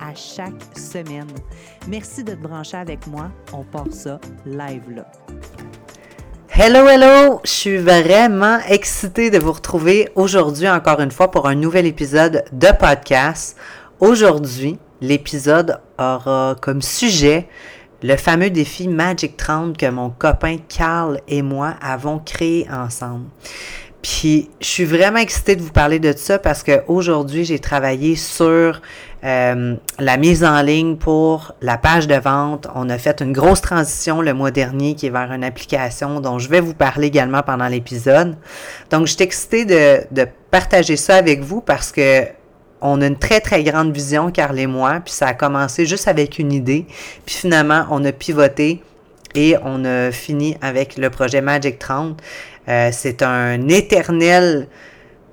à chaque semaine. Merci de te brancher avec moi. On part ça live là. Hello, hello! Je suis vraiment excitée de vous retrouver aujourd'hui encore une fois pour un nouvel épisode de podcast. Aujourd'hui, l'épisode aura comme sujet le fameux défi Magic 30 que mon copain Carl et moi avons créé ensemble. Puis je suis vraiment excitée de vous parler de ça parce qu'aujourd'hui, j'ai travaillé sur euh, la mise en ligne pour la page de vente. On a fait une grosse transition le mois dernier qui est vers une application dont je vais vous parler également pendant l'épisode. Donc, je suis excitée de, de partager ça avec vous parce que on a une très, très grande vision, Carl et moi, puis ça a commencé juste avec une idée. Puis finalement, on a pivoté et on a fini avec le projet Magic 30. Euh, c'est un éternel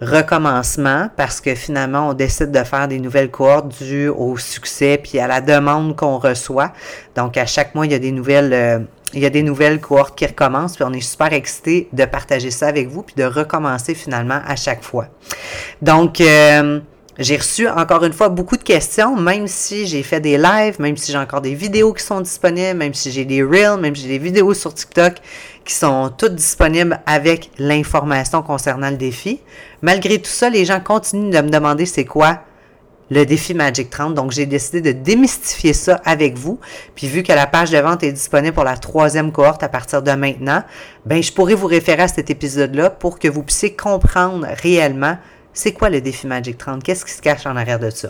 recommencement parce que finalement, on décide de faire des nouvelles cohortes dues au succès puis à la demande qu'on reçoit. Donc, à chaque mois, il y a des nouvelles, euh, il y a des nouvelles cohortes qui recommencent puis on est super excités de partager ça avec vous puis de recommencer finalement à chaque fois. Donc, euh, j'ai reçu encore une fois beaucoup de questions, même si j'ai fait des lives, même si j'ai encore des vidéos qui sont disponibles, même si j'ai des reels, même si j'ai des vidéos sur TikTok qui sont toutes disponibles avec l'information concernant le défi. Malgré tout ça, les gens continuent de me demander c'est quoi le défi Magic 30. Donc, j'ai décidé de démystifier ça avec vous. Puis, vu que la page de vente est disponible pour la troisième cohorte à partir de maintenant, ben, je pourrais vous référer à cet épisode-là pour que vous puissiez comprendre réellement c'est quoi le défi Magic 30? Qu'est-ce qui se cache en arrière de ça?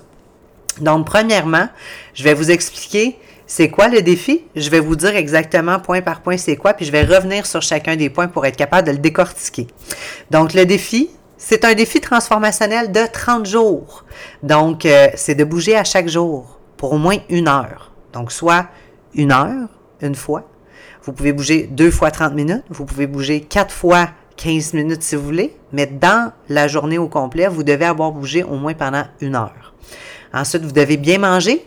Donc, premièrement, je vais vous expliquer c'est quoi le défi. Je vais vous dire exactement point par point c'est quoi, puis je vais revenir sur chacun des points pour être capable de le décortiquer. Donc, le défi, c'est un défi transformationnel de 30 jours. Donc, euh, c'est de bouger à chaque jour pour au moins une heure. Donc, soit une heure, une fois. Vous pouvez bouger deux fois 30 minutes. Vous pouvez bouger quatre fois 15 minutes si vous voulez, mais dans la journée au complet, vous devez avoir bougé au moins pendant une heure. Ensuite, vous devez bien manger,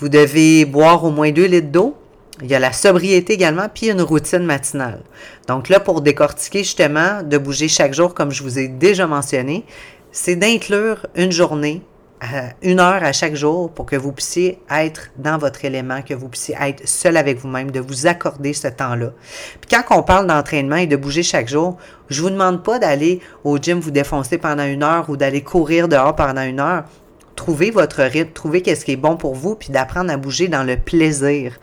vous devez boire au moins 2 litres d'eau. Il y a la sobriété également, puis une routine matinale. Donc là, pour décortiquer justement, de bouger chaque jour, comme je vous ai déjà mentionné, c'est d'inclure une journée une heure à chaque jour pour que vous puissiez être dans votre élément, que vous puissiez être seul avec vous-même, de vous accorder ce temps-là. Puis quand on parle d'entraînement et de bouger chaque jour, je vous demande pas d'aller au gym vous défoncer pendant une heure ou d'aller courir dehors pendant une heure. Trouvez votre rythme, trouvez qu'est-ce qui est bon pour vous, puis d'apprendre à bouger dans le plaisir.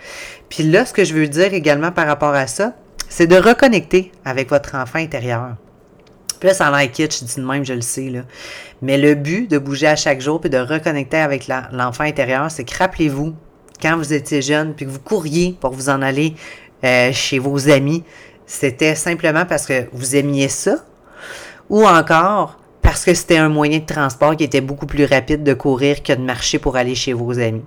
Puis là, ce que je veux dire également par rapport à ça, c'est de reconnecter avec votre enfant intérieur. Puis là, ça a je dis même, je le sais, là. Mais le but de bouger à chaque jour puis de reconnecter avec l'enfant intérieur, c'est que rappelez-vous, quand vous étiez jeune puis que vous couriez pour vous en aller euh, chez vos amis, c'était simplement parce que vous aimiez ça ou encore parce que c'était un moyen de transport qui était beaucoup plus rapide de courir que de marcher pour aller chez vos amis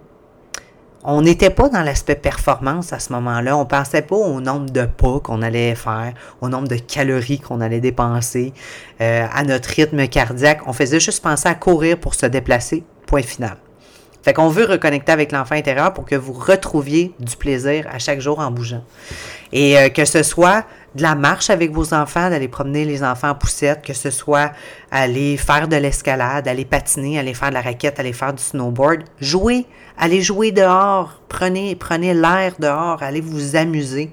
on n'était pas dans l'aspect performance à ce moment-là. On pensait pas au nombre de pas qu'on allait faire, au nombre de calories qu'on allait dépenser, euh, à notre rythme cardiaque. On faisait juste penser à courir pour se déplacer. Point final. Fait qu'on veut reconnecter avec l'enfant intérieur pour que vous retrouviez du plaisir à chaque jour en bougeant. Et euh, que ce soit de la marche avec vos enfants, d'aller promener les enfants en poussette, que ce soit aller faire de l'escalade, aller patiner, aller faire de la raquette, aller faire du snowboard, jouer, allez jouer dehors, prenez, prenez l'air dehors, allez vous amuser.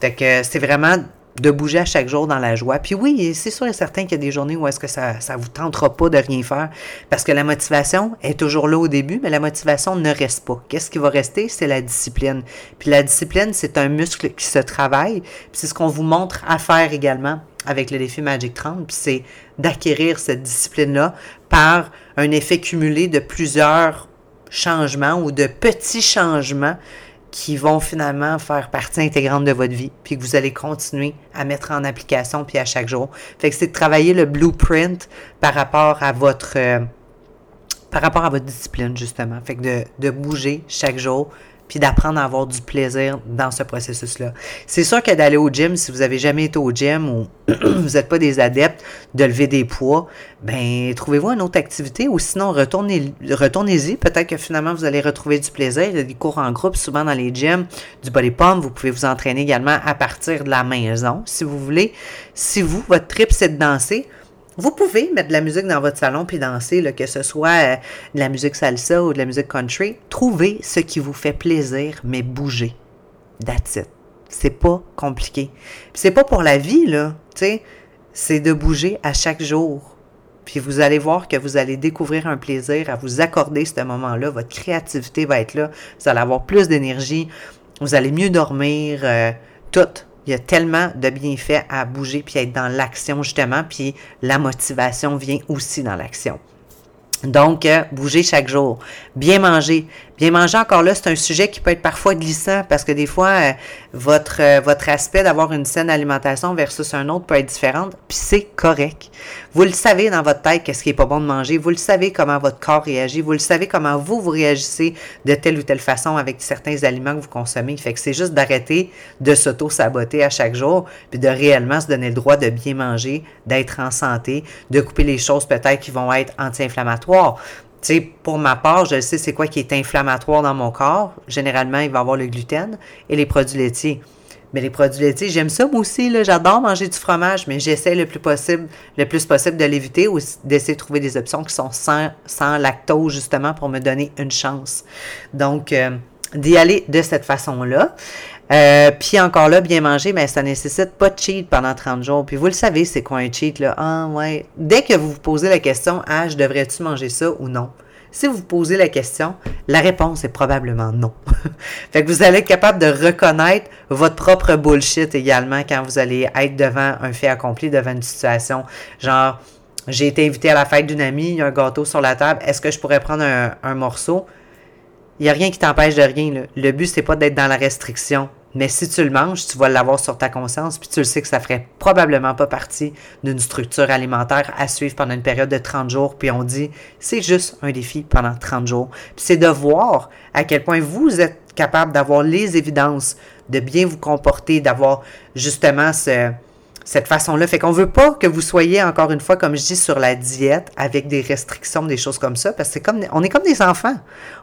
Fait que c'est vraiment de bouger à chaque jour dans la joie. Puis oui, c'est sûr et certain qu'il y a des journées où est-ce que ça ne vous tentera pas de rien faire parce que la motivation est toujours là au début, mais la motivation ne reste pas. Qu'est-ce qui va rester? C'est la discipline. Puis la discipline, c'est un muscle qui se travaille. Puis c'est ce qu'on vous montre à faire également avec le défi Magic 30, puis c'est d'acquérir cette discipline-là par un effet cumulé de plusieurs changements ou de petits changements qui vont finalement faire partie intégrante de votre vie, puis que vous allez continuer à mettre en application, puis à chaque jour. Fait que c'est de travailler le blueprint par rapport à votre, euh, par rapport à votre discipline, justement. Fait que de, de bouger chaque jour, puis d'apprendre à avoir du plaisir dans ce processus-là. C'est sûr que d'aller au gym, si vous n'avez jamais été au gym ou vous n'êtes pas des adeptes de lever des poids, ben trouvez-vous une autre activité ou sinon retournez, retournez-y. Peut-être que finalement vous allez retrouver du plaisir. Il y a des cours en groupe souvent dans les gyms, du body pump. Vous pouvez vous entraîner également à partir de la maison si vous voulez. Si vous, votre trip c'est de danser, vous pouvez mettre de la musique dans votre salon puis danser, que ce soit euh, de la musique salsa ou de la musique country. Trouvez ce qui vous fait plaisir, mais bougez. That's it. C'est pas compliqué. C'est pas pour la vie, là. C'est de bouger à chaque jour. Puis vous allez voir que vous allez découvrir un plaisir à vous accorder ce moment-là. Votre créativité va être là. Vous allez avoir plus d'énergie. Vous allez mieux dormir. Euh, tout. Il y a tellement de bienfaits à bouger puis à être dans l'action justement, puis la motivation vient aussi dans l'action. Donc, euh, bouger chaque jour. Bien manger. Bien manger, encore là, c'est un sujet qui peut être parfois glissant parce que des fois, euh, votre, euh, votre aspect d'avoir une saine alimentation versus un autre peut être différent, puis c'est correct. Vous le savez dans votre tête qu'est-ce qui est pas bon de manger. Vous le savez comment votre corps réagit. Vous le savez comment vous, vous réagissez de telle ou telle façon avec certains aliments que vous consommez. Fait que c'est juste d'arrêter de s'auto-saboter à chaque jour, puis de réellement se donner le droit de bien manger, d'être en santé, de couper les choses peut-être qui vont être anti-inflammatoires. Sais, pour ma part, je sais c'est quoi qui est inflammatoire dans mon corps. Généralement, il va avoir le gluten et les produits laitiers. Mais les produits laitiers, j'aime ça moi aussi. J'adore manger du fromage, mais j'essaie le plus possible, le plus possible de l'éviter ou d'essayer de trouver des options qui sont sans, sans lactose, justement, pour me donner une chance. Donc, euh, d'y aller de cette façon-là. Euh, puis encore là, bien manger, mais ça nécessite pas de cheat pendant 30 jours. Puis vous le savez, c'est quoi un cheat, là? Ah ouais. Dès que vous vous posez la question, ah, je devrais-tu manger ça ou non? Si vous vous posez la question, la réponse est probablement non. fait que vous allez être capable de reconnaître votre propre bullshit également quand vous allez être devant un fait accompli, devant une situation. Genre, j'ai été invité à la fête d'une amie, il y a un gâteau sur la table, est-ce que je pourrais prendre un, un morceau? Il n'y a rien qui t'empêche de rien. Là. Le but, c'est pas d'être dans la restriction. Mais si tu le manges, tu vas l'avoir sur ta conscience, puis tu le sais que ça ferait probablement pas partie d'une structure alimentaire à suivre pendant une période de 30 jours, puis on dit c'est juste un défi pendant 30 jours. Puis c'est de voir à quel point vous êtes capable d'avoir les évidences, de bien vous comporter, d'avoir justement ce, cette façon-là. Fait qu'on veut pas que vous soyez, encore une fois, comme je dis, sur la diète avec des restrictions, des choses comme ça, parce que c'est comme, on est comme des enfants.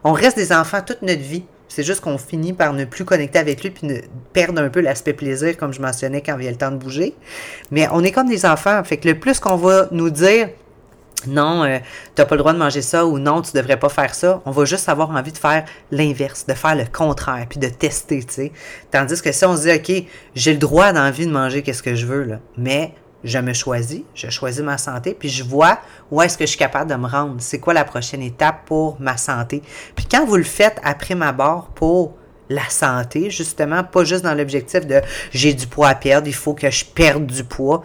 On reste des enfants toute notre vie. C'est juste qu'on finit par ne plus connecter avec lui puis perdre un peu l'aspect plaisir, comme je mentionnais quand il y a le temps de bouger. Mais on est comme des enfants. Fait que le plus qu'on va nous dire, non, euh, tu pas le droit de manger ça ou non, tu devrais pas faire ça. On va juste avoir envie de faire l'inverse, de faire le contraire, puis de tester, tu sais. Tandis que si on se dit, OK, j'ai le droit d'envie de manger qu'est-ce que je veux, là, mais je me choisis, je choisis ma santé, puis je vois où est-ce que je suis capable de me rendre. C'est quoi la prochaine étape pour ma santé? Puis quand vous le faites après ma barre pour la santé, justement, pas juste dans l'objectif de j'ai du poids à perdre, il faut que je perde du poids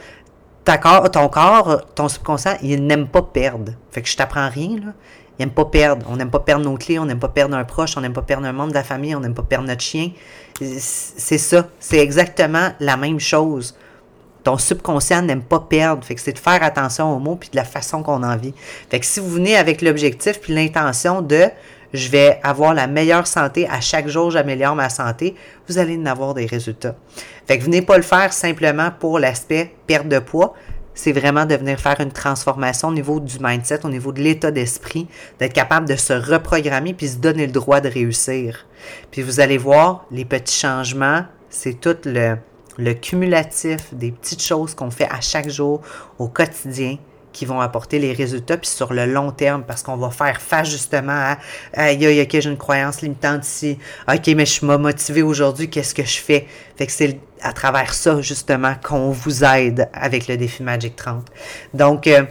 ton corps, ton subconscient, il n'aime pas perdre. Fait que je t'apprends rien, là. Il n'aime pas perdre. On n'aime pas perdre nos clés, on n'aime pas perdre un proche, on n'aime pas perdre un membre de la famille, on n'aime pas perdre notre chien. C'est ça. C'est exactement la même chose. Ton subconscient n'aime pas perdre. Fait que c'est de faire attention aux mots puis de la façon qu'on en vit. Fait que si vous venez avec l'objectif puis l'intention de je vais avoir la meilleure santé, à chaque jour j'améliore ma santé, vous allez en avoir des résultats. Fait que venez pas le faire simplement pour l'aspect perte de poids, c'est vraiment de venir faire une transformation au niveau du mindset, au niveau de l'état d'esprit, d'être capable de se reprogrammer puis se donner le droit de réussir. Puis vous allez voir, les petits changements, c'est tout le, le cumulatif des petites choses qu'on fait à chaque jour, au quotidien, qui vont apporter les résultats, puis sur le long terme, parce qu'on va faire face justement à aïe, ok, j'ai une croyance limitante ici, ok, mais je suis motivé aujourd'hui, qu'est-ce que je fais? Fait que c'est à travers ça, justement, qu'on vous aide avec le défi Magic 30. Donc, euh,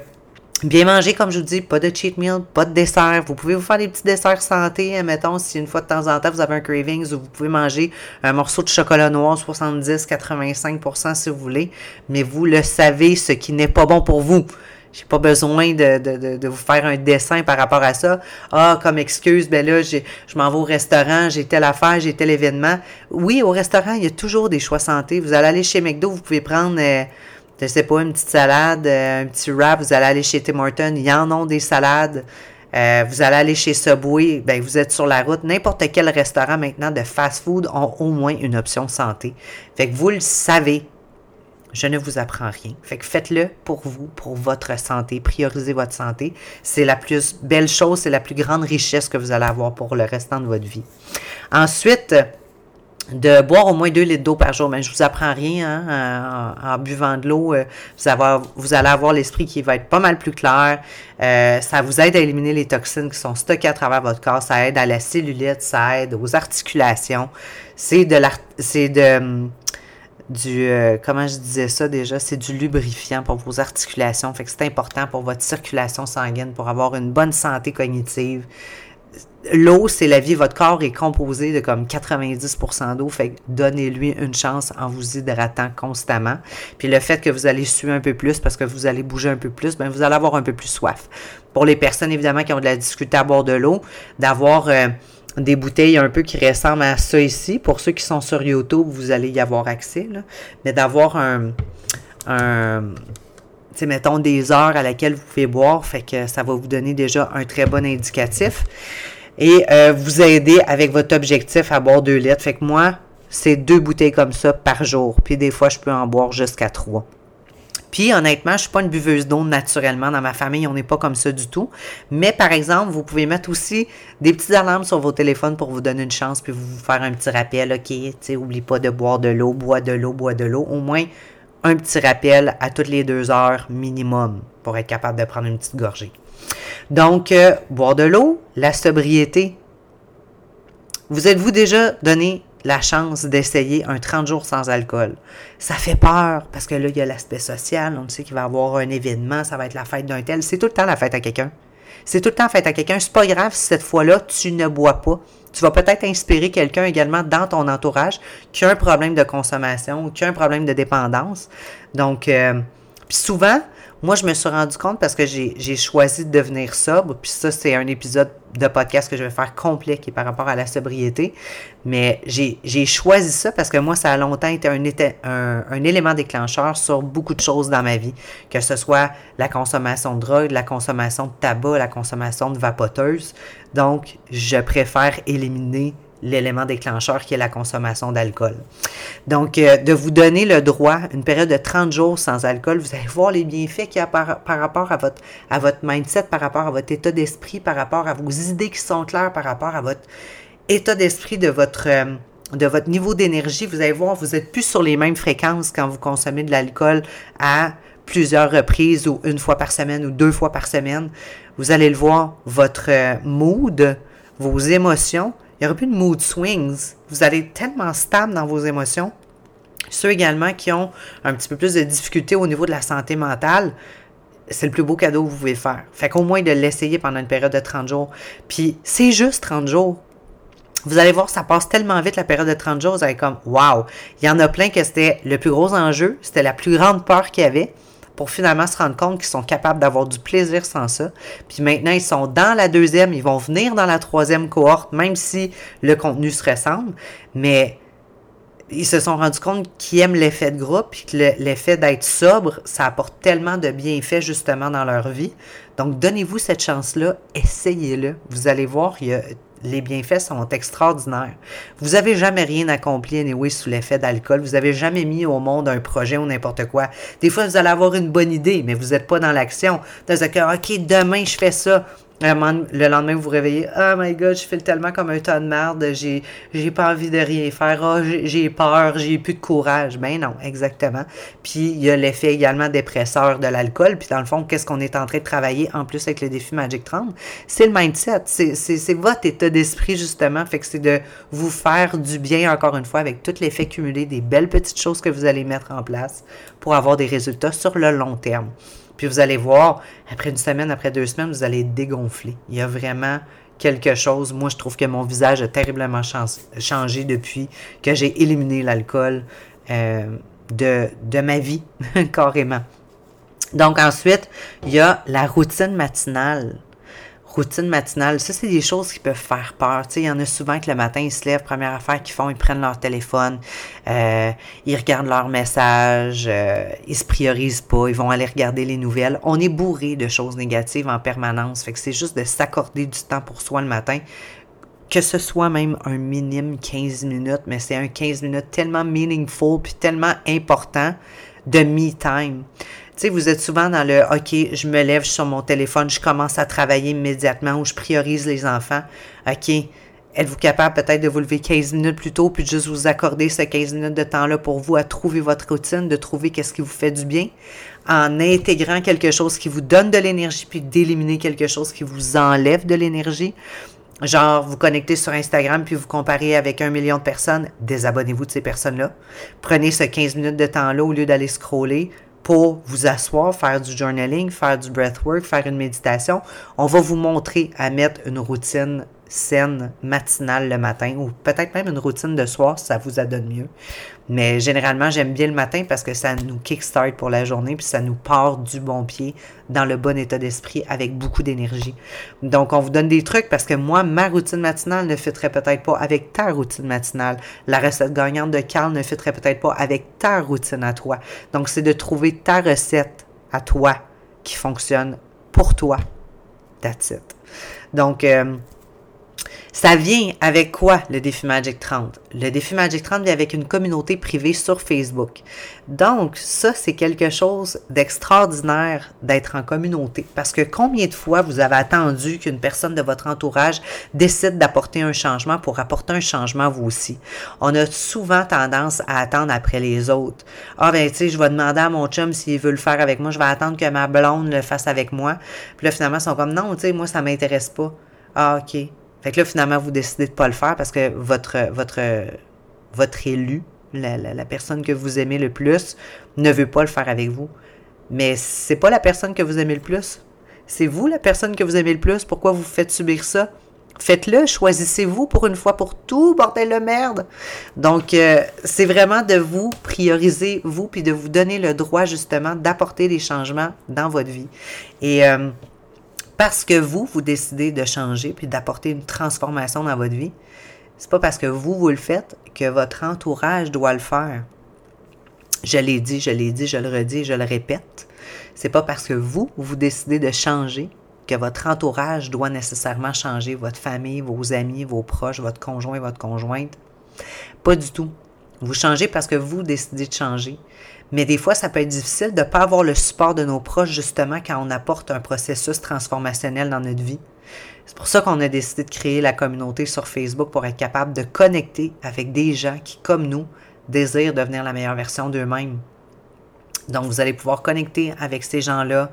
Bien manger, comme je vous dis, pas de cheat meal, pas de dessert. Vous pouvez vous faire des petits desserts santé, mettons, si une fois de temps en temps vous avez un cravings ou vous pouvez manger un morceau de chocolat noir, 70-85% si vous voulez, mais vous le savez, ce qui n'est pas bon pour vous. J'ai pas besoin de, de, de, vous faire un dessin par rapport à ça. Ah, comme excuse, ben là, je m'en vais au restaurant, j'ai telle affaire, j'ai tel événement. Oui, au restaurant, il y a toujours des choix santé. Vous allez aller chez McDo, vous pouvez prendre, euh, je sais pas, une petite salade, euh, un petit wrap. Vous allez aller chez Tim Hortons, il y en a des salades. euh, vous allez aller chez Subway, ben, vous êtes sur la route. N'importe quel restaurant maintenant de fast-food ont au moins une option santé. Fait que vous le savez. Je ne vous apprends rien. Fait que faites-le pour vous, pour votre santé. Priorisez votre santé. C'est la plus belle chose, c'est la plus grande richesse que vous allez avoir pour le restant de votre vie. Ensuite, de boire au moins 2 litres d'eau par jour. Mais je vous apprends rien hein, en, buvant de l'eau. Euh, vous, allez avoir l'esprit qui va être pas mal plus clair. Euh, ça vous aide à éliminer les toxines qui sont stockées à travers votre corps. Ça aide à la cellulite, ça aide aux articulations. C'est de c'est de hum, du euh, comment je disais ça déjà, c'est du lubrifiant pour vos articulations. Fait que c'est important pour votre circulation sanguine, pour avoir une bonne santé cognitive l'eau, c'est la vie. Votre corps est composé de comme 90% d'eau. Fait donnez-lui une chance en vous hydratant constamment. Puis le fait que vous allez suer un peu plus parce que vous allez bouger un peu plus, ben vous allez avoir un peu plus soif. Pour les personnes, évidemment, qui ont de la difficulté à boire de l'eau, d'avoir euh, des bouteilles un peu qui ressemblent à ça ici. Pour ceux qui sont sur YouTube, vous allez y avoir accès. Mais d'avoir un, un mettons des heures à laquelle vous pouvez boire, fait que ça va vous donner déjà un très bon indicatif et euh, vous aider avec votre objectif à boire 2 litres. Fait que moi, c'est deux bouteilles comme ça par jour. Puis des fois, je peux en boire jusqu'à trois. Puis honnêtement, je ne suis pas une buveuse d'eau naturellement. Dans ma famille, on n'est pas comme ça du tout. Mais par exemple, vous pouvez mettre aussi des petites alarmes sur vos téléphones pour vous donner une chance, puis vous faire un petit rappel. OK, tu oublie pas de boire de l'eau, bois de l'eau, bois de l'eau. Au moins un petit rappel à toutes les deux heures minimum pour être capable de prendre une petite gorgée. Donc, euh, boire de l'eau, la sobriété. Vous êtes-vous déjà donné la chance d'essayer un 30 jours sans alcool? Ça fait peur parce que là, il y a l'aspect social. On sait qu'il va y avoir un événement, ça va être la fête d'un tel. C'est tout le temps la fête à quelqu'un. C'est tout le temps la fête à quelqu'un. C'est pas grave si cette fois-là, tu ne bois pas. Tu vas peut-être inspirer quelqu'un également dans ton entourage qui a un problème de consommation ou qui a un problème de dépendance. Donc, euh, souvent, moi, je me suis rendu compte parce que j'ai choisi de devenir sobre, puis ça, c'est un épisode de podcast que je vais faire complet qui est par rapport à la sobriété. Mais j'ai choisi ça parce que moi, ça a longtemps été un, un, un, élément déclencheur sur beaucoup de choses dans ma vie, que ce soit la consommation de drogue, la consommation de tabac, la consommation de vapoteuse. Donc, je préfère éliminer l'élément déclencheur qui est la consommation d'alcool. Donc, euh, de vous donner le droit, une période de 30 jours sans alcool, vous allez voir les bienfaits qu'il y a par, rapport à votre, mindset, par rapport à votre état d'esprit, par rapport à vos idées qui sont claires, par rapport à votre état d'esprit de votre... Euh, de votre niveau d'énergie, vous allez voir, vous n'êtes plus sur les mêmes fréquences quand vous consommez de l'alcool à plusieurs reprises ou une fois par semaine ou deux fois par semaine. Vous allez le voir, votre euh, mood, vos émotions il n'y aura plus de mood swings. Vous allez tellement stable dans vos émotions. Ceux également qui ont un petit peu plus de difficultés au niveau de la santé mentale, c'est le plus beau cadeau que vous pouvez faire. Fait qu'au moins de l'essayer pendant une période de 30 jours. Puis c'est juste 30 jours. Vous allez voir, ça passe tellement vite la période de 30 jours, vous allez comme wow. Il y en a plein que c'était le plus gros enjeu, c'était la plus grande peur qu'il y avait pour finalement se rendre compte qu'ils sont capables d'avoir du plaisir sans ça. Puis maintenant, ils sont dans la deuxième, ils vont venir dans la troisième cohorte, même si le contenu se ressemble. Mais ils se sont rendus compte qu'ils aiment l'effet de groupe, puis que l'effet d'être sobre, ça apporte tellement de bienfaits justement dans leur vie. Donc, donnez-vous cette chance-là, essayez-le. Vous allez voir, il y a les bienfaits sont extraordinaires. Vous n'avez jamais rien accompli, anyway, sous l'effet d'alcool. Vous n'avez jamais mis au monde un projet ou n'importe quoi. Des fois, vous allez avoir une bonne idée, mais vous n'êtes pas dans l'action. Vous allez dire, OK, demain, je fais ça. Le lendemain, vous vous réveillez. Oh my god, je fais tellement comme un tas de merde. J'ai, j'ai pas envie de rien faire. Oh, j'ai, peur, j'ai plus de courage. Ben non, exactement. Puis il y a l'effet également dépresseur de l'alcool. Puis dans le fond, qu'est-ce qu'on est en train de travailler en plus avec le défi Magic 30? C'est le mindset. C'est votre état d'esprit, justement. Fait que c'est de vous faire du bien, encore une fois, avec tout l'effet cumulé des belles petites choses que vous allez mettre en place pour avoir des résultats sur le long terme. Puis vous allez voir, après une semaine, après deux semaines, vous allez dégonfler. Il y a vraiment quelque chose. Moi, je trouve que mon visage a terriblement changé depuis que j'ai éliminé l'alcool euh, de, de ma vie, carrément. Donc ensuite, il y a la routine matinale. Routine matinale, ça, c'est des choses qui peuvent faire peur. Il y en a souvent que le matin, ils se lèvent, première affaire qu'ils font, ils prennent leur téléphone, euh, ils regardent leurs messages, euh, ils se priorisent pas, ils vont aller regarder les nouvelles. On est bourré de choses négatives en permanence. Fait que c'est juste de s'accorder du temps pour soi le matin que ce soit même un minimum 15 minutes, mais c'est un 15 minutes tellement meaningful puis tellement important de me time. Tu sais, vous êtes souvent dans le OK, je me lève sur mon téléphone, je commence à travailler immédiatement ou je priorise les enfants. OK, êtes-vous capable peut-être de vous lever 15 minutes plus tôt puis de juste vous accorder ces 15 minutes de temps-là pour vous à trouver votre routine, de trouver qu'est-ce qui vous fait du bien? En intégrant quelque chose qui vous donne de l'énergie puis d'éliminer quelque chose qui vous enlève de l'énergie? Genre, vous connectez sur Instagram puis vous comparez avec un million de personnes, désabonnez-vous de ces personnes-là. Prenez ce 15 minutes de temps-là au lieu d'aller scroller pour vous asseoir, faire du journaling, faire du breathwork, faire une méditation. On va vous montrer à mettre une routine saine matinale le matin ou peut-être même une routine de soir si ça vous adonne mieux. Mais généralement, j'aime bien le matin parce que ça nous kickstart pour la journée puis ça nous part du bon pied dans le bon état d'esprit avec beaucoup d'énergie. Donc, on vous donne des trucs parce que moi, ma routine matinale ne fitterait peut-être pas avec ta routine matinale. La recette gagnante de Carl ne fitterait peut-être pas avec ta routine à toi. Donc, c'est de trouver ta recette à toi qui fonctionne pour toi. That's it. Donc, euh, ça vient avec quoi le défi Magic 30? Le défi Magic 30 vient avec une communauté privée sur Facebook. Donc, ça, c'est quelque chose d'extraordinaire d'être en communauté. Parce que combien de fois vous avez attendu qu'une personne de votre entourage décide d'apporter un changement pour apporter un changement vous aussi? On a souvent tendance à attendre après les autres. Ah, ben, tu sais, je vais demander à mon chum s'il veut le faire avec moi. Je vais attendre que ma blonde le fasse avec moi. Puis là, finalement, ils sont comme, non, tu sais, moi, ça m'intéresse pas. Ah, OK. Fait que là, finalement, vous décidez de pas le faire parce que votre, votre, votre élu, la, personne que vous aimez le plus, ne veut pas le faire avec vous. Mais c'est pas la personne que vous aimez le plus. C'est vous la personne que vous aimez le plus. Pourquoi vous faites subir ça? Faites-le, choisissez-vous pour une fois pour tout, bordel de merde. Donc, euh, c'est vraiment de vous prioriser, vous, puis de vous donner le droit, justement, d'apporter des changements dans votre vie. Et euh, parce que vous, vous décidez de changer puis d'apporter une transformation dans votre vie, c'est pas parce que vous, vous le faites que votre entourage doit le faire. Je l'ai dit, je l'ai dit, je le redis, je le répète. C'est pas parce que vous, vous décidez de changer que votre entourage doit nécessairement changer, votre famille, vos amis, vos proches, votre conjoint, votre conjointe. Pas du tout. Vous changez parce que vous décidez de changer. Mais des fois, ça peut être difficile de ne pas avoir le support de nos proches, justement, quand on apporte un processus transformationnel dans notre vie. C'est pour ça qu'on a décidé de créer la communauté sur Facebook pour être capable de connecter avec des gens qui, comme nous, désirent devenir la meilleure version d'eux-mêmes. Donc, vous allez pouvoir connecter avec ces gens-là,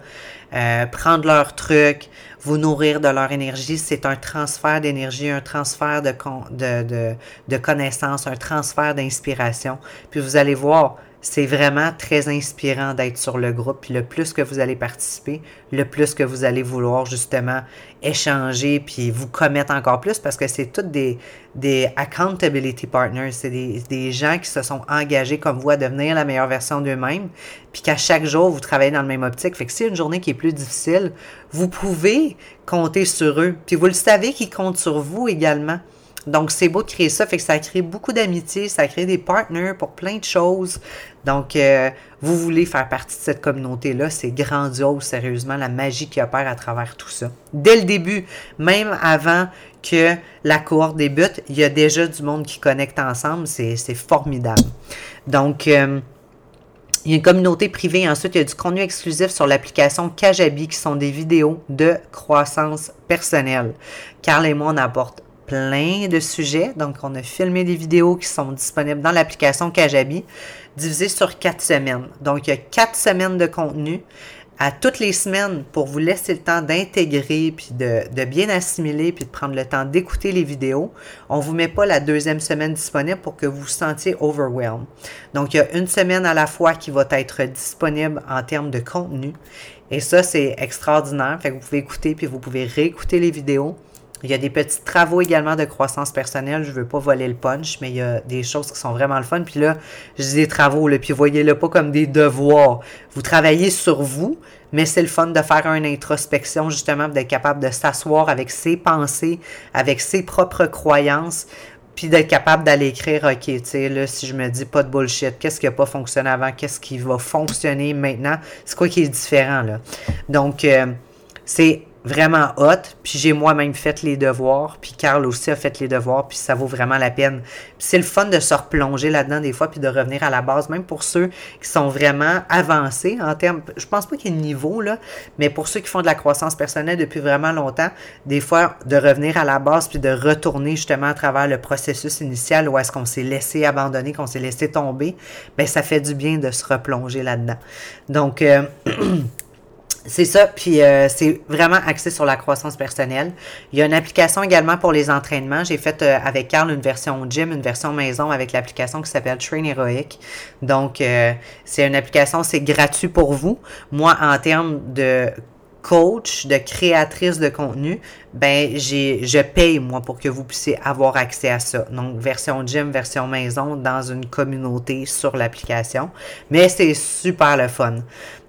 euh, prendre leurs trucs, vous nourrir de leur énergie. C'est un transfert d'énergie, un transfert de, connaissances, un transfert d'inspiration. Puis vous allez voir, c'est vraiment très inspirant d'être sur le groupe. Puis le plus que vous allez participer, le plus que vous allez vouloir justement échanger puis vous commettre encore plus parce que c'est toutes des, des accountability partners. C'est des, des, gens qui se sont engagés comme vous à devenir la meilleure version d'eux-mêmes. Puis qu'à chaque jour, vous travaillez dans le même optique. Fait que si une journée qui est plus difficile, vous pouvez compter sur eux. Puis vous le savez qu'ils comptent sur vous également. Donc, c'est beau de créer ça, fait que ça crée beaucoup d'amitié, ça crée des partners pour plein de choses. Donc, euh, vous voulez faire partie de cette communauté-là, c'est grandiose, sérieusement, la magie qui opère à travers tout ça. Dès le début, même avant que la cohorte débute, il y a déjà du monde qui connecte ensemble, c'est formidable. Donc, euh, il y a une communauté privée. Ensuite, il y a du contenu exclusif sur l'application Kajabi qui sont des vidéos de croissance personnelle. Carl et moi, on apporte plein de sujets. Donc, on a filmé des vidéos qui sont disponibles dans l'application Kajabi, divisées sur quatre semaines. Donc, il y a quatre semaines de contenu à toutes les semaines pour vous laisser le temps d'intégrer, puis de, bien assimiler, puis de prendre le temps d'écouter les vidéos. On ne vous met pas la deuxième semaine disponible pour que vous vous sentiez overwhelmed. Donc, il y a une semaine à la fois qui va être disponible en termes de contenu. Et ça, c'est extraordinaire. Fait que vous pouvez écouter, puis vous pouvez réécouter les vidéos. Il y a des petits travaux également de croissance personnelle. Je veux pas voler le punch, mais il y a des choses qui sont vraiment le fun. Puis là, je dis des travaux, là, puis voyez-le pas comme des devoirs. Vous travaillez sur vous, mais c'est le fun de faire une introspection justement, d'être capable de s'asseoir avec ses pensées, avec ses propres croyances, puis d'être capable d'aller écrire, OK, tu sais, là, si je me dis pas de bullshit, qu'est-ce qui n'a pas fonctionné avant, qu'est-ce qui va fonctionner maintenant, c'est quoi qui est différent, là? Donc, euh, c'est vraiment hot. Puis j'ai moi-même fait les devoirs. Puis Carl aussi a fait les devoirs. Puis ça vaut vraiment la peine. C'est le fun de se replonger là-dedans des fois. Puis de revenir à la base. Même pour ceux qui sont vraiment avancés en termes. Je pense pas qu'il y ait de niveau, là. Mais pour ceux qui font de la croissance personnelle depuis vraiment longtemps, des fois, de revenir à la base. Puis de retourner justement à travers le processus initial où est-ce qu'on s'est laissé abandonner, qu'on s'est laissé tomber. Bien, ça fait du bien de se replonger là-dedans. Donc, euh, C'est ça, puis euh, c'est vraiment axé sur la croissance personnelle. Il y a une application également pour les entraînements. J'ai fait euh, avec Carl une version gym, une version maison avec l'application qui s'appelle Train Heroic. Donc, euh, c'est une application, c'est gratuit pour vous. Moi, en termes de coach, de créatrice de contenu, ben j'ai je paye moi pour que vous puissiez avoir accès à ça. Donc version gym, version maison dans une communauté sur l'application, mais c'est super le fun.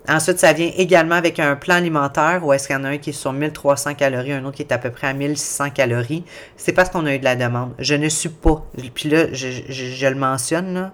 Ensuite, ça vient également avec un plan alimentaire où est-ce qu'il y en a un qui est sur 1300 calories, un autre qui est à peu près à 1600 calories. C'est parce qu'on a eu de la demande. Je ne suis pas, puis là, je, je le mentionne, là,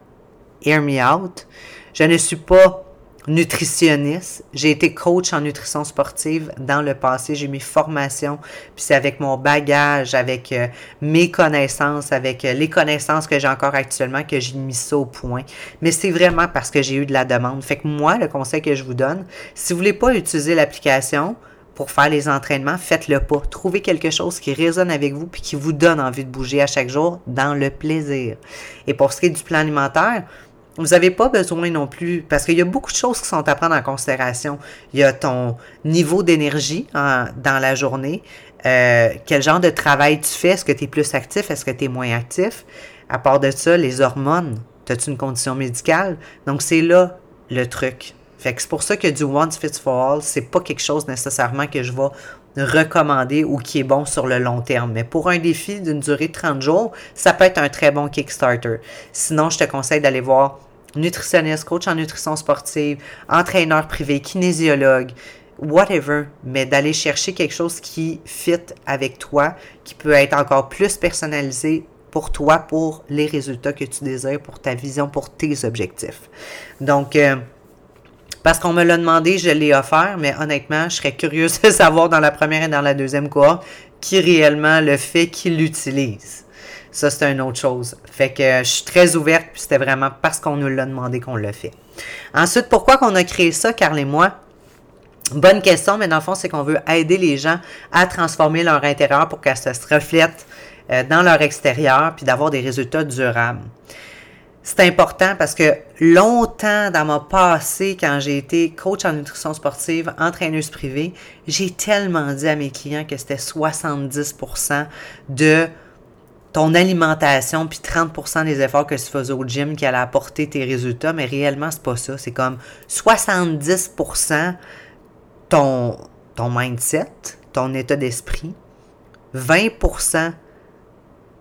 hear me out, je ne suis pas nutritionniste. J'ai été coach en nutrition sportive dans le passé. J'ai mis formation, puis c'est avec mon bagage, avec euh, mes connaissances, avec euh, les connaissances que j'ai encore actuellement que j'ai mis ça au point. Mais c'est vraiment parce que j'ai eu de la demande. Fait que moi, le conseil que je vous donne, si vous voulez pas utiliser l'application, pour faire les entraînements, faites-le pas. Trouvez quelque chose qui résonne avec vous puis qui vous donne envie de bouger à chaque jour dans le plaisir. Et pour ce qui est du plan alimentaire, vous n'avez pas besoin non plus, parce qu'il y a beaucoup de choses qui sont à prendre en considération. Il y a ton niveau d'énergie dans la journée, euh, quel genre de travail tu fais, est-ce que tu es plus actif, est-ce que tu es moins actif? À part de ça, les hormones, as-tu une condition médicale? Donc c'est là le truc. Fait que c'est pour ça que du One Fits for All, c'est pas quelque chose nécessairement que je vais recommander ou qui est bon sur le long terme. Mais pour un défi d'une durée de 30 jours, ça peut être un très bon Kickstarter. Sinon, je te conseille d'aller voir nutritionniste, coach en nutrition sportive, entraîneur privé, kinésiologue, whatever, mais d'aller chercher quelque chose qui fit avec toi, qui peut être encore plus personnalisé pour toi, pour les résultats que tu désires, pour ta vision, pour tes objectifs. Donc, euh, parce qu'on me l'a demandé, je l'ai offert, mais honnêtement, je serais curieuse de savoir dans la première et dans la deuxième cohorte qui réellement le fait, qui l'utilise. Ça, c'est une autre chose. Fait que je suis très ouverte, puis c'était vraiment parce qu'on nous l'a demandé qu'on l'a fait. Ensuite, pourquoi qu'on a créé ça, Carl et moi? Bonne question, mais dans le fond, c'est qu'on veut aider les gens à transformer leur intérieur pour que ça se reflète euh, dans leur extérieur, puis d'avoir des résultats durables. C'est important parce que longtemps dans mon passé, quand j'ai été coach en nutrition sportive, entraîneuse privée, j'ai tellement dit à mes clients que c'était 70% de ton alimentation, puis 30% des efforts que tu faisais au gym qui allaient apporter tes résultats, mais réellement, c'est pas ça. C'est comme 70% ton, ton mindset, ton état d'esprit, 20%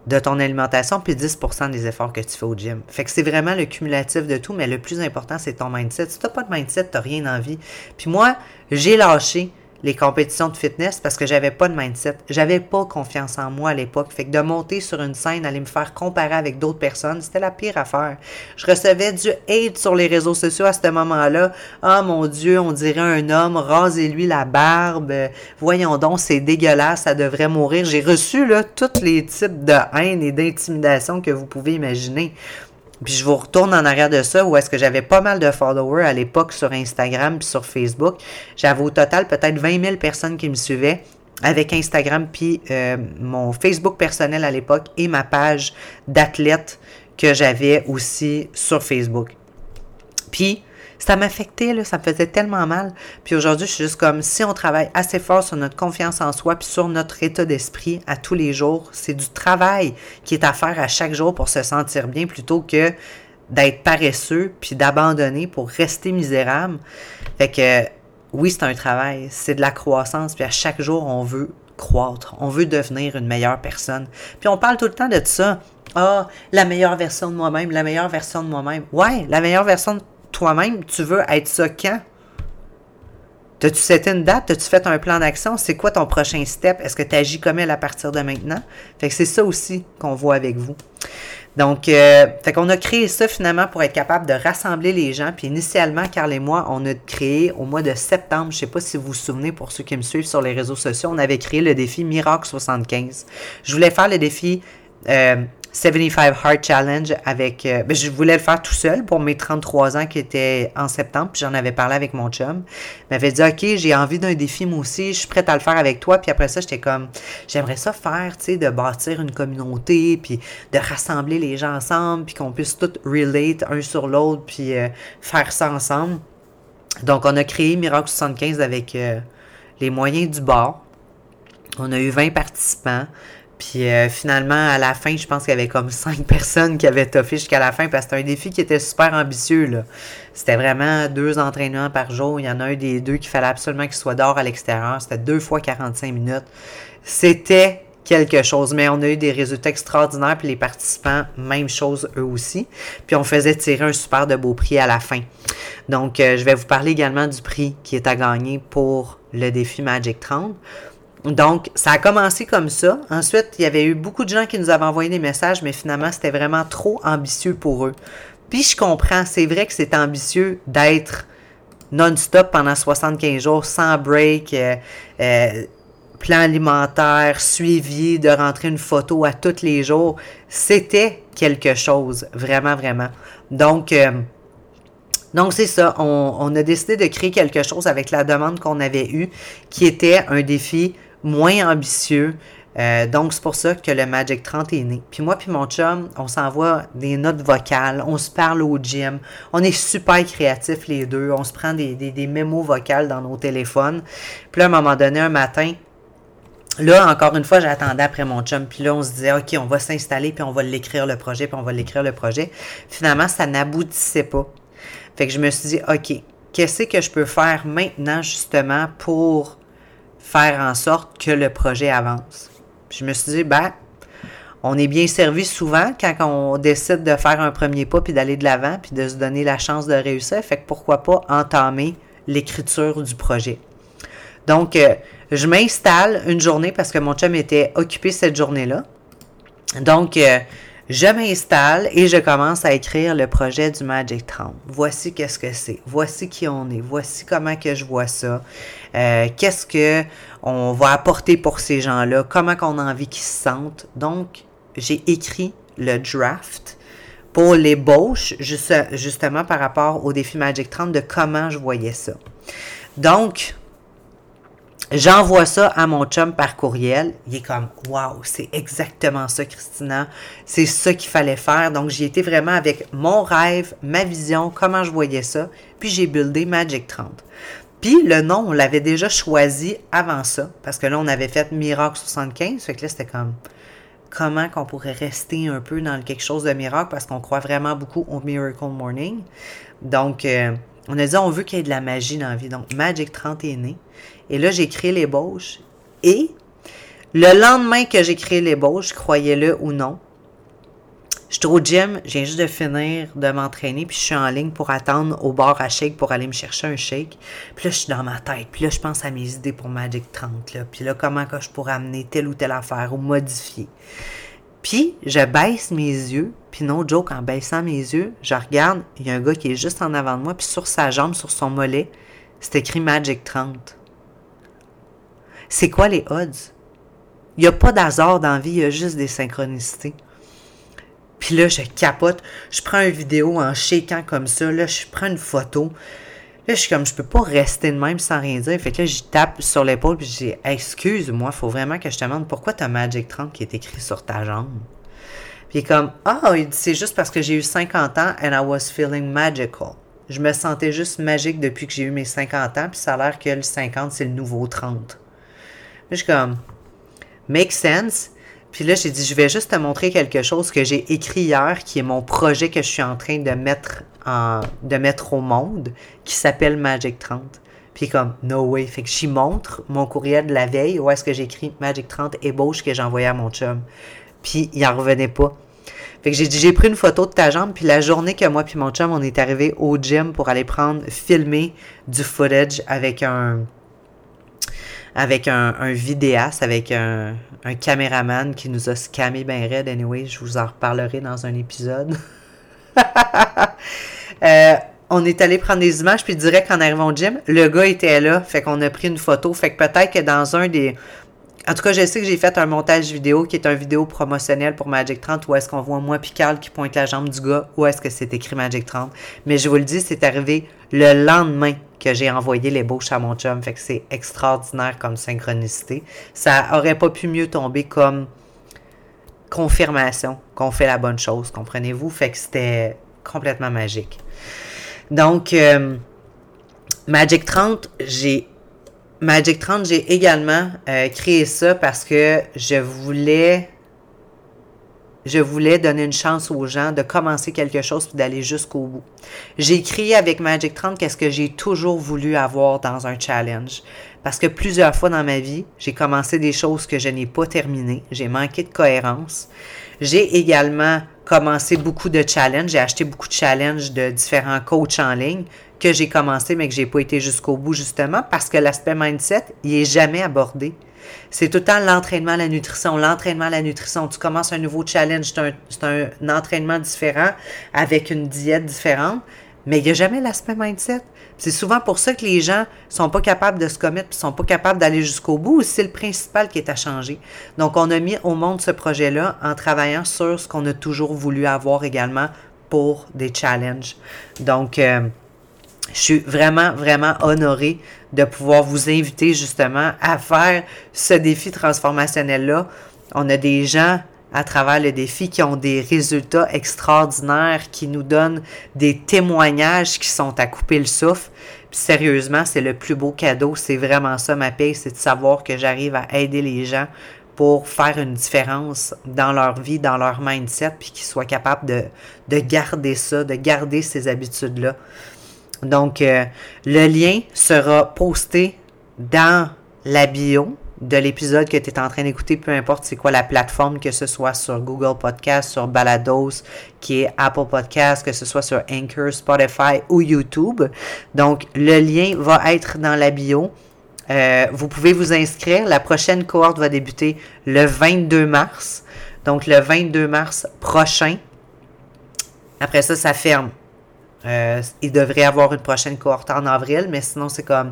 de ton alimentation, puis 10% des efforts que tu fais au gym. Fait que c'est vraiment le cumulatif de tout, mais le plus important, c'est ton mindset. Si tu n'as pas de mindset, tu n'as rien envie. Puis moi, j'ai lâché les compétitions de fitness parce que j'avais pas de mindset. J'avais pas confiance en moi à l'époque. Fait que de monter sur une scène, aller me faire comparer avec d'autres personnes, c'était la pire affaire. Je recevais du hate sur les réseaux sociaux à ce moment-là. Ah mon Dieu, on dirait un homme, rasez-lui la barbe. Voyons donc, c'est dégueulasse, ça devrait mourir. J'ai reçu là tous les types de haine et d'intimidation que vous pouvez imaginer. Puis je vous retourne en arrière de ça, où est-ce que j'avais pas mal de followers à l'époque sur Instagram puis sur Facebook. J'avais au total peut-être 20 000 personnes qui me suivaient avec Instagram puis euh, mon Facebook personnel à l'époque et ma page d'athlète que j'avais aussi sur Facebook. Puis ça m'affectait, là, ça me faisait tellement mal. Puis aujourd'hui, je suis juste comme si on travaille assez fort sur notre confiance en soi puis sur notre état d'esprit à tous les jours. C'est du travail qui est à faire à chaque jour pour se sentir bien plutôt que d'être paresseux puis d'abandonner pour rester misérable. Fait que oui, c'est un travail, c'est de la croissance, puis à chaque jour, on veut croître, on veut devenir une meilleure personne. Puis on parle tout le temps de ça. Ah, la meilleure version de moi-même, la meilleure version de moi-même. Ouais, la meilleure version de toi-même, tu veux être ça quand? T'as-tu set une date? T'as-tu fait un plan d'action? C'est quoi ton prochain step? Est-ce que tu agis comme elle à partir de maintenant? Fait que c'est ça aussi qu'on voit avec vous. Donc, euh, fait qu'on a créé ça finalement pour être capable de rassembler les gens. Puis initialement, Carl et moi, on a créé au mois de septembre, je sais pas si vous vous souvenez pour ceux qui me suivent sur les réseaux sociaux, on avait créé le défi Miracle 75. Je voulais faire le défi euh, 75 Heart Challenge avec. Euh, ben, je voulais le faire tout seul pour mes 33 ans qui étaient en septembre, puis j'en avais parlé avec mon chum. Il m'avait dit Ok, j'ai envie d'un défi, moi aussi, je suis prête à le faire avec toi. Puis après ça, j'étais comme J'aimerais ça faire, tu sais, de bâtir une communauté, puis de rassembler les gens ensemble, puis qu'on puisse tous relate un sur l'autre, puis euh, faire ça ensemble. Donc, on a créé Miracle 75 avec euh, les moyens du bord. On a eu 20 participants. Puis euh, finalement, à la fin, je pense qu'il y avait comme cinq personnes qui avaient toffé jusqu'à la fin parce que c'était un défi qui était super ambitieux. C'était vraiment deux entraînements par jour. Il y en a un des deux qui fallait absolument qu'il soit dehors à l'extérieur. C'était deux fois 45 minutes. C'était quelque chose, mais on a eu des résultats extraordinaires, puis les participants, même chose eux aussi. Puis on faisait tirer un super de beau prix à la fin. Donc, euh, je vais vous parler également du prix qui est à gagner pour le défi Magic 30. Donc, ça a commencé comme ça. Ensuite, il y avait eu beaucoup de gens qui nous avaient envoyé des messages, mais finalement, c'était vraiment trop ambitieux pour eux. Puis je comprends, c'est vrai que c'est ambitieux d'être non-stop pendant 75 jours, sans break, euh, euh, plan alimentaire, suivi, de rentrer une photo à tous les jours. C'était quelque chose, vraiment, vraiment. Donc, euh, donc c'est ça, on, on, a décidé de créer quelque chose avec la demande qu'on avait eue, qui était un défi moins ambitieux. Euh, donc, c'est pour ça que le Magic 30 est né. Puis moi, puis mon chum, on s'envoie des notes vocales, on se parle au gym, on est super créatifs les deux, on se prend des, des, mémos vocales dans nos téléphones. Puis là, à un moment donné, un matin, Là, encore une fois, j'attendais après mon chum. Puis là, on se disait, OK, on va s'installer, puis on va l'écrire le projet, puis on va l'écrire le projet. Finalement, ça n'aboutissait pas. Fait que je me suis dit, OK, qu'est-ce que je peux faire maintenant, justement, pour faire en sorte que le projet avance. je me suis dit, ben, on est bien servi souvent quand on décide de faire un premier pas puis d'aller de l'avant puis de se donner la chance de réussir. Fait que pourquoi pas entamer l'écriture du projet. Donc, euh, je m'installe une journée parce que mon chum était occupé cette journée-là. Donc, euh, je m'installe et je commence à écrire le projet du Magic 30. Voici qu'est-ce que c'est. Voici qui on est. Voici comment que je vois ça. Euh, qu'est-ce que on va apporter pour ces gens-là? Comment qu'on a envie qu'ils se sentent? Donc, j'ai écrit le draft pour l'ébauche, justement par rapport au défi Magic 30 de comment je voyais ça. Donc, J'envoie ça à mon chum par courriel. Il est comme, waouh, c'est exactement ça, Christina. C'est ça qu'il fallait faire. Donc, j'y étais vraiment avec mon rêve, ma vision, comment je voyais ça. Puis, j'ai buildé Magic 30. Le nom, on l'avait déjà choisi avant ça. Parce que là, on avait fait Miracle 75. Fait que là, c'était comme, comment qu'on pourrait rester un peu dans quelque chose de miracle parce qu'on croit vraiment beaucoup au Miracle Morning. Donc, euh, on a dit, on veut qu'il y ait de la magie dans la vie. Donc, Magic 30 est né. Et là, j'ai créé l'ébauche. Et le lendemain que j'ai créé l'ébauche, croyez-le ou non, je suis au gym, j'ai juste de finir de m'entraîner, puis je suis en ligne pour attendre au bar à shake pour aller me chercher un shake. Puis là, je suis dans ma tête. Puis là, je pense à mes idées pour Magic 30. Là. Puis là, comment je pourrais amener telle ou telle affaire ou modifier. Puis, je baisse mes yeux. Puis, no joke, en baissant mes yeux, je regarde, il y a un gars qui est juste en avant de moi. Puis, sur sa jambe, sur son mollet, c'est écrit Magic 30 c'est quoi les odds? Il n'y a pas d'hasard dans vie, il y a juste des synchronicités. Puis là, je capote, je prends une vidéo en shaking comme ça, là, je prends une photo. Là, je suis comme, je peux pas rester de même sans rien dire. Fait que là, je tape sur l'épaule, puis je dis, excuse-moi, faut vraiment que je te demande pourquoi tu as Magic 30 qui est écrit sur ta jambe? Puis comme, ah, c'est juste parce que j'ai eu 50 ans and I was feeling magical. Je me sentais juste magique depuis que j'ai eu mes 50 ans, puis ça a l'air que le 50, c'est le nouveau 30 je suis comme, make sense. Puis là, j'ai dit, je vais juste te montrer quelque chose que j'ai écrit hier, qui est mon projet que je suis en train de mettre, en, de mettre au monde, qui s'appelle Magic 30. Puis comme, no way. Fait que j'y montre mon courriel de la veille, où est-ce que j'ai écrit Magic 30 ébauche que j'ai envoyé à mon chum. Puis il en revenait pas. Fait que j'ai dit, j'ai pris une photo de ta jambe, puis la journée que moi puis mon chum, on est arrivé au gym pour aller prendre, filmer du footage avec un avec un, vidéaste, avec un, caméraman qui nous a scammé bien raide. Anyway, je vous en reparlerai dans un épisode. euh, on est allé prendre des images, puis direct en arrivant au gym, le gars était là, fait qu'on a pris une photo. Fait que peut-être que dans un des. En tout cas, je sais que j'ai fait un montage vidéo qui est un vidéo promotionnel pour Magic 30 où est-ce qu'on voit moi Carl qui pointe la jambe du gars, où est-ce que c'est écrit Magic 30. Mais je vous le dis, c'est arrivé le lendemain que j'ai envoyé les l'ébauche à mon chum. Fait que c'est extraordinaire comme synchronicité. Ça aurait pas pu mieux tomber comme confirmation qu'on fait la bonne chose, comprenez-vous? Fait que c'était complètement magique. Donc, euh, Magic 30, j'ai Magic 30, j'ai également euh, créé ça parce que je voulais je voulais donner une chance aux gens de commencer quelque chose et d'aller jusqu'au bout. J'ai créé avec Magic 30 qu'est-ce que j'ai toujours voulu avoir dans un challenge. Parce que plusieurs fois dans ma vie, j'ai commencé des choses que je n'ai pas terminées. J'ai manqué de cohérence. J'ai également commencé beaucoup de challenges. J'ai acheté beaucoup de challenges de différents coachs en ligne que j'ai commencé, mais que j'ai pas été jusqu'au bout, justement, parce que l'aspect mindset, il est jamais abordé. C'est tout le temps l'entraînement la nutrition, l'entraînement la nutrition. Tu commences un nouveau challenge, c'est un, entraînement différent avec une diète différente, mais il n'y a jamais l'aspect mindset. C'est souvent pour ça que les gens sont pas capables de se commettre, sont pas capables d'aller jusqu'au bout. C'est le principal qui est à changer. Donc, on a mis au monde ce projet-là en travaillant sur ce qu'on a toujours voulu avoir également pour des challenges. Donc, euh, je suis vraiment, vraiment honorée de pouvoir vous inviter justement à faire ce défi transformationnel-là. On a des gens à travers le défi qui ont des résultats extraordinaires, qui nous donnent des témoignages qui sont à couper le souffle. sérieusement, c'est le plus beau cadeau. C'est vraiment ça ma paix, c'est de savoir que j'arrive à aider les gens pour faire une différence dans leur vie, dans leur mindset, puis qu'ils soient capables de, de garder ça, de garder ces habitudes-là. Donc, euh, le lien sera posté dans la bio de l'épisode que tu es en train d'écouter, peu importe c'est quoi la plateforme, que ce soit sur Google Podcast, sur Balados, qui est Apple Podcast, que ce soit sur Anchor, Spotify ou YouTube. Donc, le lien va être dans la bio. Euh, vous pouvez vous inscrire. La prochaine cohorte va débuter le 22 mars. Donc, le 22 mars prochain. Après ça, ça ferme. Euh, il devrait avoir une prochaine cohorte en avril, mais sinon, c'est comme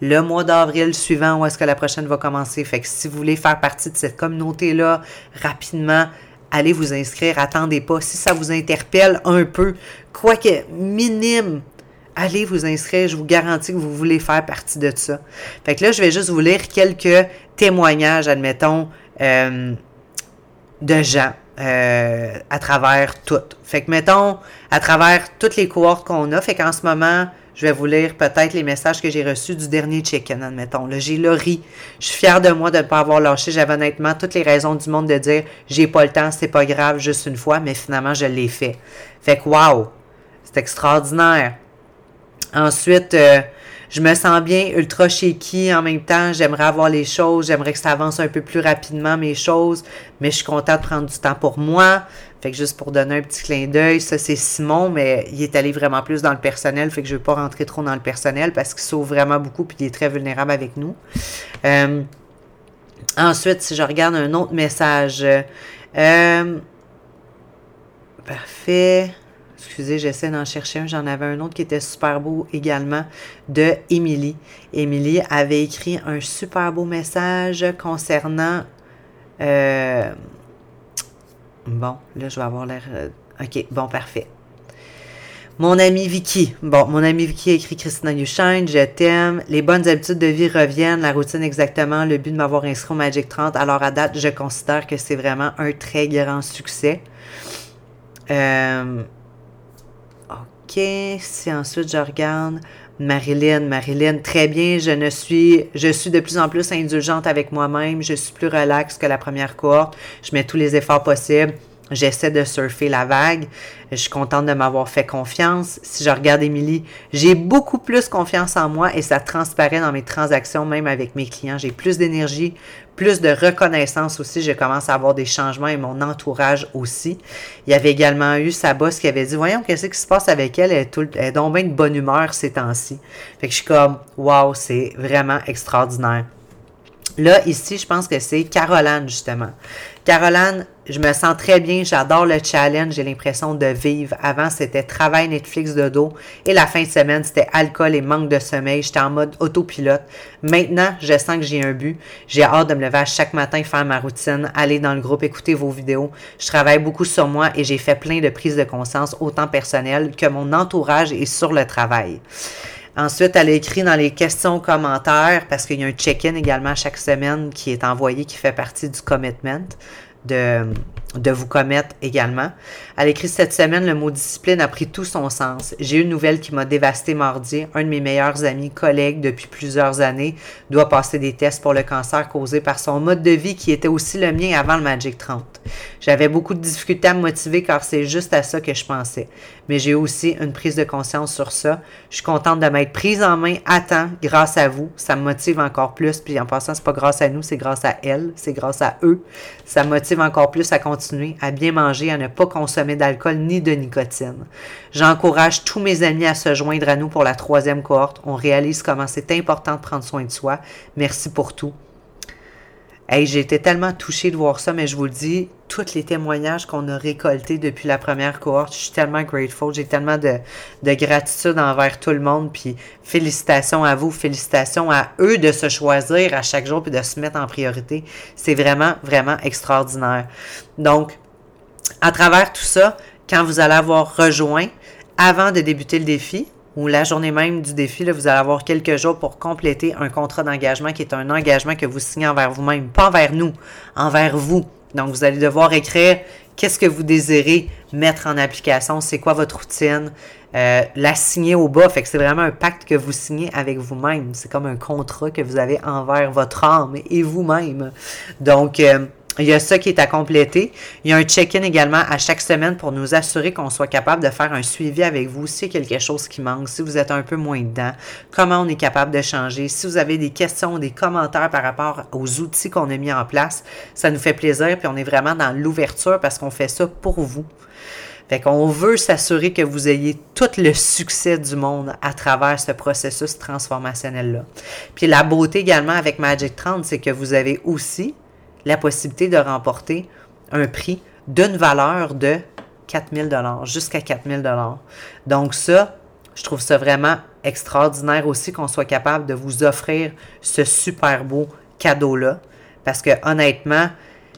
le mois d'avril suivant où est-ce que la prochaine va commencer. Fait que si vous voulez faire partie de cette communauté-là rapidement, allez vous inscrire, attendez pas. Si ça vous interpelle un peu, quoique minime, allez vous inscrire. Je vous garantis que vous voulez faire partie de ça. Fait que là, je vais juste vous lire quelques témoignages, admettons, euh, de gens. Euh, à travers toutes. Fait que mettons, à travers toutes les cohortes qu'on a, fait qu'en ce moment, je vais vous lire peut-être les messages que j'ai reçus du dernier chicken, admettons. J'ai le riz. Je suis fière de moi de ne pas avoir lâché. J'avais honnêtement toutes les raisons du monde de dire j'ai pas le temps, c'est pas grave, juste une fois, mais finalement, je l'ai fait. Fait que wow! C'est extraordinaire. Ensuite, euh, je me sens bien ultra shaky en même temps. J'aimerais avoir les choses. J'aimerais que ça avance un peu plus rapidement, mes choses. Mais je suis contente de prendre du temps pour moi. Fait que juste pour donner un petit clin d'œil, ça c'est Simon, mais il est allé vraiment plus dans le personnel. Fait que je ne vais pas rentrer trop dans le personnel parce qu'il sauve vraiment beaucoup puis il est très vulnérable avec nous. Euh, ensuite, si je regarde un autre message. Euh, parfait. Excusez, j'essaie d'en chercher un. J'en avais un autre qui était super beau également de Émilie. Émilie avait écrit un super beau message concernant. Euh, bon, là, je vais avoir l'air. Euh, ok, bon, parfait. Mon ami Vicky. Bon, mon ami Vicky a écrit Christina You je t'aime. Les bonnes habitudes de vie reviennent, la routine exactement, le but de m'avoir inscrit au Magic 30. Alors à date, je considère que c'est vraiment un très grand succès. Euh, si ensuite je regarde Marilyn, Marilyn, très bien, je ne suis, je suis de plus en plus indulgente avec moi-même, je suis plus relaxe que la première cohorte, je mets tous les efforts possibles, j'essaie de surfer la vague, je suis contente de m'avoir fait confiance. Si je regarde Émilie, j'ai beaucoup plus confiance en moi et ça transparaît dans mes transactions, même avec mes clients. J'ai plus d'énergie, plus de reconnaissance aussi. Je commence à avoir des changements et mon entourage aussi. Il y avait également eu sa boss qui avait dit Voyons, qu'est-ce qui se passe avec elle? Elle est, tout, elle est donc de bonne humeur ces temps-ci. Fait que je suis comme Waouh, c'est vraiment extraordinaire. Là, ici, je pense que c'est Caroline, justement. Caroline, je me sens très bien, j'adore le challenge, j'ai l'impression de vivre. Avant, c'était travail Netflix de dos et la fin de semaine, c'était alcool et manque de sommeil. J'étais en mode autopilote. Maintenant, je sens que j'ai un but. J'ai hâte de me lever chaque matin, faire ma routine, aller dans le groupe, écouter vos vidéos. Je travaille beaucoup sur moi et j'ai fait plein de prises de conscience, autant personnelles que mon entourage et sur le travail. Ensuite, elle écrit dans les questions commentaires, parce qu'il y a un check-in également chaque semaine qui est envoyé, qui fait partie du commitment de, de vous commettre également. Elle écrit cette semaine, le mot discipline a pris tout son sens. J'ai une nouvelle qui m'a dévasté mardi. Un de mes meilleurs amis, collègues depuis plusieurs années, doit passer des tests pour le cancer causé par son mode de vie qui était aussi le mien avant le Magic 30. J'avais beaucoup de difficultés à me motiver car c'est juste à ça que je pensais. Mais j'ai aussi une prise de conscience sur ça. Je suis contente de m'être prise en main à temps grâce à vous. Ça me motive encore plus. Puis en passant, c'est pas grâce à nous, c'est grâce à elle, c'est grâce à eux. Ça me motive encore plus à continuer, à bien manger, à ne pas consommer d'alcool ni de nicotine. J'encourage tous mes amis à se joindre à nous pour la troisième cohorte. On réalise comment c'est important de prendre soin de soi. Merci pour tout. Hey, j'ai été tellement touchée de voir ça, mais je vous le dis, tous les témoignages qu'on a récoltés depuis la première cohorte, je suis tellement grateful, j'ai tellement de, de, gratitude envers tout le monde, puis félicitations à vous, félicitations à eux de se choisir à chaque jour puis de se mettre en priorité. C'est vraiment, vraiment extraordinaire. Donc, à travers tout ça, quand vous allez avoir rejoint, avant de débuter le défi, ou la journée même du défi, là, vous allez avoir quelques jours pour compléter un contrat d'engagement qui est un engagement que vous signez envers vous-même, pas envers nous, envers vous. Donc, vous allez devoir écrire qu'est-ce que vous désirez mettre en application, c'est quoi votre routine, euh, la signer au bas. Fait que c'est vraiment un pacte que vous signez avec vous-même. C'est comme un contrat que vous avez envers votre âme et vous-même. Donc, euh, il y a ça qui est à compléter. Il y a un check-in également à chaque semaine pour nous assurer qu'on soit capable de faire un suivi avec vous a quelque chose qui manque, si vous êtes un peu moins dedans, comment on est capable de changer. Si vous avez des questions, des commentaires par rapport aux outils qu'on a mis en place, ça nous fait plaisir. Puis on est vraiment dans l'ouverture parce qu'on fait ça pour vous. Fait qu'on veut s'assurer que vous ayez tout le succès du monde à travers ce processus transformationnel-là. Puis la beauté également avec Magic 30, c'est que vous avez aussi la possibilité de remporter un prix d'une valeur de 4000 dollars, jusqu'à 4000 dollars. Donc ça, je trouve ça vraiment extraordinaire aussi qu'on soit capable de vous offrir ce super beau cadeau-là. Parce que honnêtement,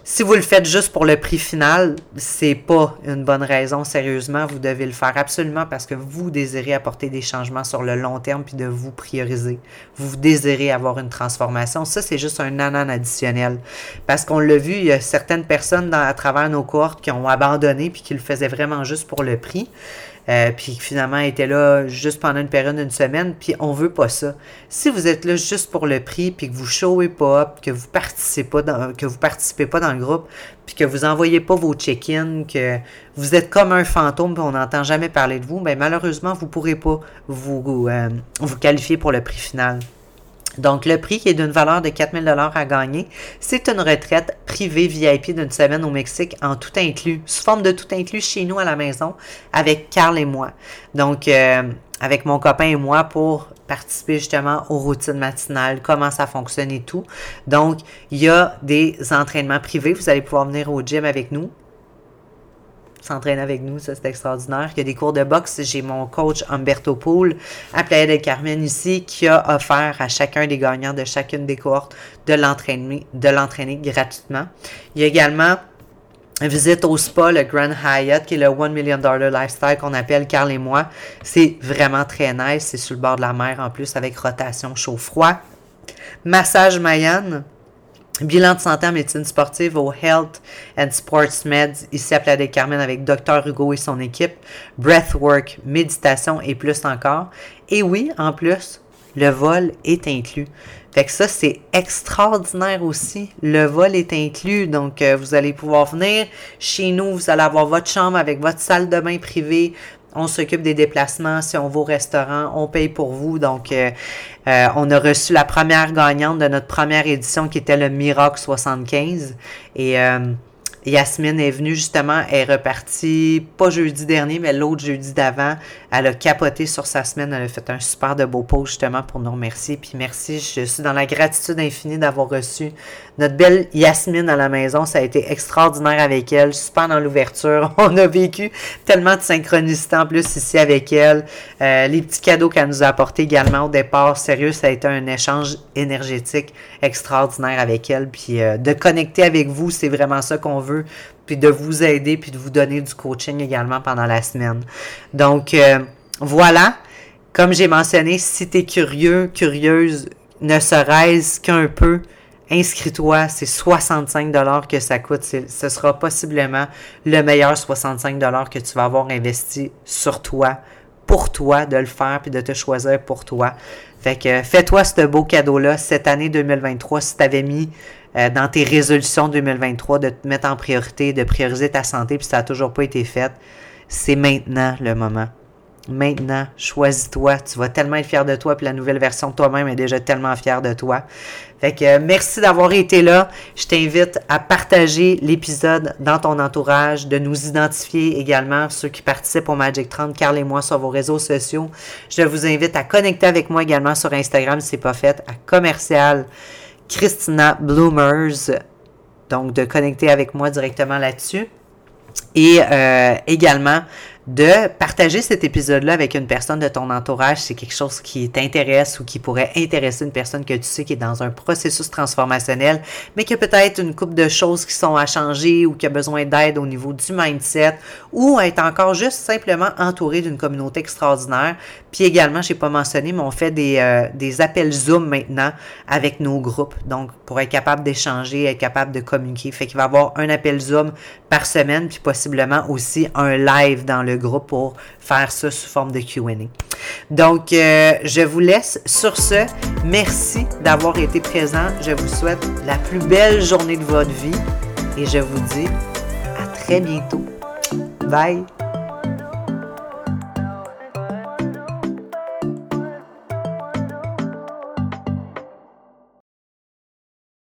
si vous le faites juste pour le prix final, c'est pas une bonne raison, sérieusement. Vous devez le faire absolument parce que vous désirez apporter des changements sur le long terme puis de vous prioriser. Vous désirez avoir une transformation. Ça, c'est juste un anan additionnel. Parce qu'on l'a vu, il y a certaines personnes à travers nos cohortes qui ont abandonné puis qui le faisaient vraiment juste pour le prix. Euh, puis finalement était là juste pendant une période d'une semaine, puis on veut pas ça. Si vous êtes là juste pour le prix, puis que vous showez pas, que vous participez pas dans, que vous participez pas dans le groupe, puis que vous envoyez pas vos check-ins, que vous êtes comme un fantôme, on n'entend jamais parler de vous, ben malheureusement vous pourrez pas vous, euh, vous qualifier pour le prix final. Donc, le prix qui est d'une valeur de 4000 dollars à gagner, c'est une retraite privée VIP d'une semaine au Mexique en tout inclus, sous forme de tout inclus chez nous à la maison avec Carl et moi. Donc, euh, avec mon copain et moi pour participer justement aux routines matinales, comment ça fonctionne et tout. Donc, il y a des entraînements privés. Vous allez pouvoir venir au gym avec nous s'entraîne avec nous, ça c'est extraordinaire. Il y a des cours de boxe, j'ai mon coach Humberto Poul à Playa del Carmen ici qui a offert à chacun des gagnants de chacune des cohortes de l'entraîner, de l'entraîner gratuitement. Il y a également visite au spa, le Grand Hyatt, qui est le One Million Dollar Lifestyle qu'on appelle Carl et moi. C'est vraiment très nice. C'est sur le bord de la mer en plus avec rotation chaud-froid. Massage Mayan, Bilan de santé en médecine sportive au Health and Sports Meds ici à Playa del Carmen avec Dr Hugo et son équipe. Breathwork, méditation et plus encore. Et oui, en plus, le vol est inclus. Fait que ça, c'est extraordinaire aussi. Le vol est inclus. Donc, euh, vous allez pouvoir venir chez nous. Vous allez avoir votre chambre avec votre salle de bain privée, on s'occupe des déplacements. Si on va au restaurant, on paye pour vous. Donc, euh, euh, on a reçu la première gagnante de notre première édition qui était le Miracle 75. Et Yasmine est venue justement, elle est repartie, pas jeudi dernier, mais l'autre jeudi d'avant. Elle a capoté sur sa semaine, elle a fait un super de beau post justement pour nous remercier. Puis merci, je suis dans la gratitude infinie d'avoir reçu notre belle Yasmine à la maison. Ça a été extraordinaire avec elle, super dans l'ouverture. On a vécu tellement de synchronicité en plus ici avec elle. Euh, les petits cadeaux qu'elle nous a apportés également au départ, sérieux, ça a été un échange énergétique extraordinaire avec elle. Puis euh, de connecter avec vous, c'est vraiment ça qu'on veut puis de vous aider, puis de vous donner du coaching également pendant la semaine. Donc, euh, voilà. Comme j'ai mentionné, si tu curieux, curieuse, ne serait-ce qu'un peu, inscris-toi. C'est 65 que ça coûte. Ce sera possiblement le meilleur 65 que tu vas avoir investi sur toi, pour toi, de le faire, puis de te choisir pour toi. Fait que fais-toi ce beau cadeau-là cette année 2023 si tu avais mis euh, dans tes résolutions 2023 de te mettre en priorité, de prioriser ta santé, puis ça n'a toujours pas été fait, c'est maintenant le moment. Maintenant, choisis-toi. Tu vas tellement être fier de toi, puis la nouvelle version de toi-même est déjà tellement fière de toi. Fait que euh, merci d'avoir été là. Je t'invite à partager l'épisode dans ton entourage, de nous identifier également, ceux qui participent au Magic 30, Carl et moi sur vos réseaux sociaux. Je vous invite à connecter avec moi également sur Instagram si ce n'est pas fait, à commercial Christina Bloomers. Donc, de connecter avec moi directement là-dessus. Et euh, également, de partager cet épisode-là avec une personne de ton entourage, c'est quelque chose qui t'intéresse ou qui pourrait intéresser une personne que tu sais qui est dans un processus transformationnel, mais qui a peut-être une coupe de choses qui sont à changer ou qui a besoin d'aide au niveau du mindset ou être encore juste simplement entouré d'une communauté extraordinaire. Puis également, je n'ai pas mentionné, mais on fait des, euh, des appels Zoom maintenant avec nos groupes. Donc, pour être capable d'échanger, être capable de communiquer. Fait qu'il va y avoir un appel Zoom par semaine, puis possiblement aussi un live dans groupe pour faire ça sous forme de QA. Donc, euh, je vous laisse sur ce. Merci d'avoir été présent. Je vous souhaite la plus belle journée de votre vie et je vous dis à très bientôt. Bye!